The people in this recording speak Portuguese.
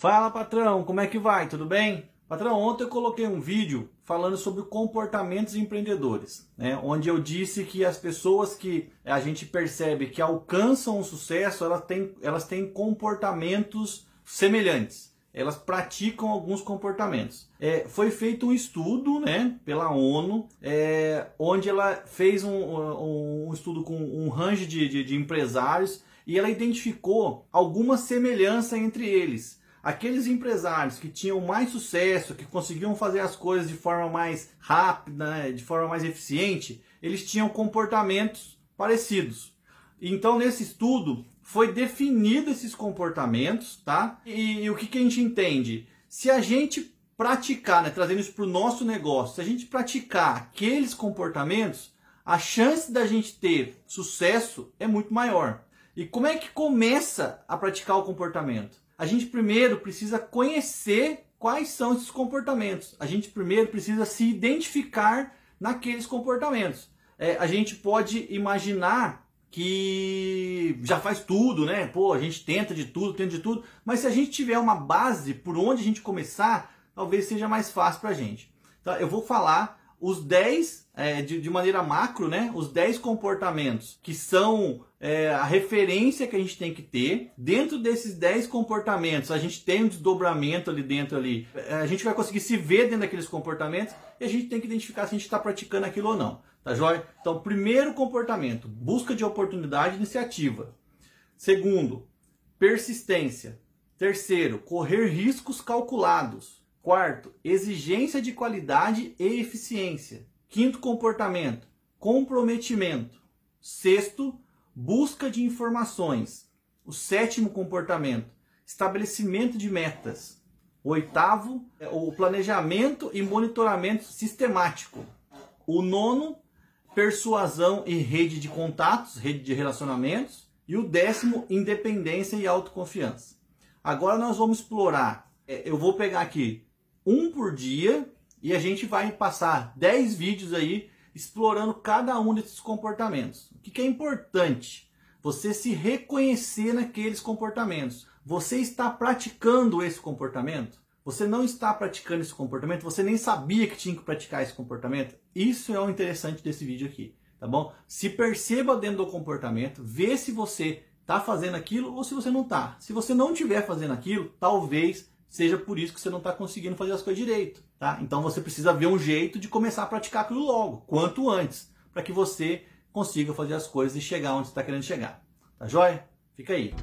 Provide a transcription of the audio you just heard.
Fala patrão, como é que vai? Tudo bem? Patrão, ontem eu coloquei um vídeo falando sobre comportamentos empreendedores, né? onde eu disse que as pessoas que a gente percebe que alcançam o sucesso, elas têm, elas têm comportamentos semelhantes. Elas praticam alguns comportamentos. É, foi feito um estudo né, pela ONU, é, onde ela fez um, um, um, estudo com um range de, de, de empresários e ela identificou alguma semelhança entre eles aqueles empresários que tinham mais sucesso, que conseguiam fazer as coisas de forma mais rápida, né, de forma mais eficiente, eles tinham comportamentos parecidos. Então, nesse estudo, foi definido esses comportamentos, tá? E, e o que, que, a gente entende? Se a gente praticar, né, trazendo isso para o nosso negócio, se a gente praticar aqueles comportamentos, a chance da gente ter sucesso é muito maior. E como é que começa a praticar o comportamento? A gente primeiro precisa conhecer quais são esses comportamentos. A gente primeiro precisa se identificar naqueles comportamentos. É, a gente pode imaginar que já faz tudo, né? Pô, a gente tenta de tudo, tenta de tudo, mas se a gente tiver uma base por onde a gente começar, talvez seja mais fácil para a gente. Então, eu vou falar os 10, é, de, de, maneira macro, né, os 10 comportamentos que são é, a referência que a gente tem que ter. Dentro desses 10 comportamentos, a gente tem um desdobramento ali dentro ali. É, a gente vai conseguir se ver dentro daqueles comportamentos e a gente tem que identificar se a gente está praticando aquilo ou não. Tá joia? Então, primeiro comportamento, busca de oportunidade e iniciativa. Segundo, persistência. Terceiro, correr riscos calculados. Quarto, exigência de qualidade e eficiência. Quinto comportamento, comprometimento. Sexto, busca de informações. O sétimo comportamento, estabelecimento de metas. O oitavo, é o planejamento e monitoramento sistemático. O nono, persuasão e rede de contatos, rede de relacionamentos. E o décimo, independência e autoconfiança. Agora nós vamos explorar. É, eu vou pegar aqui um por dia e a gente vai passar 10 vídeos aí explorando cada um desses comportamentos. O que, é importante? Você se reconhecer naqueles comportamentos. Você está praticando esse comportamento? Você não está praticando esse comportamento? Você nem sabia que tinha que praticar esse comportamento? Isso é o interessante desse vídeo aqui, tá bom? Se perceba dentro do comportamento, vê se você está fazendo aquilo ou se você não está. Se você não estiver fazendo aquilo, talvez seja por isso que você não está conseguindo fazer as coisas direito. Tá? Então você precisa ver um jeito de começar a praticar aquilo logo, quanto antes, para que você consiga fazer as coisas e chegar onde você está querendo chegar. Tá joia? Fica aí.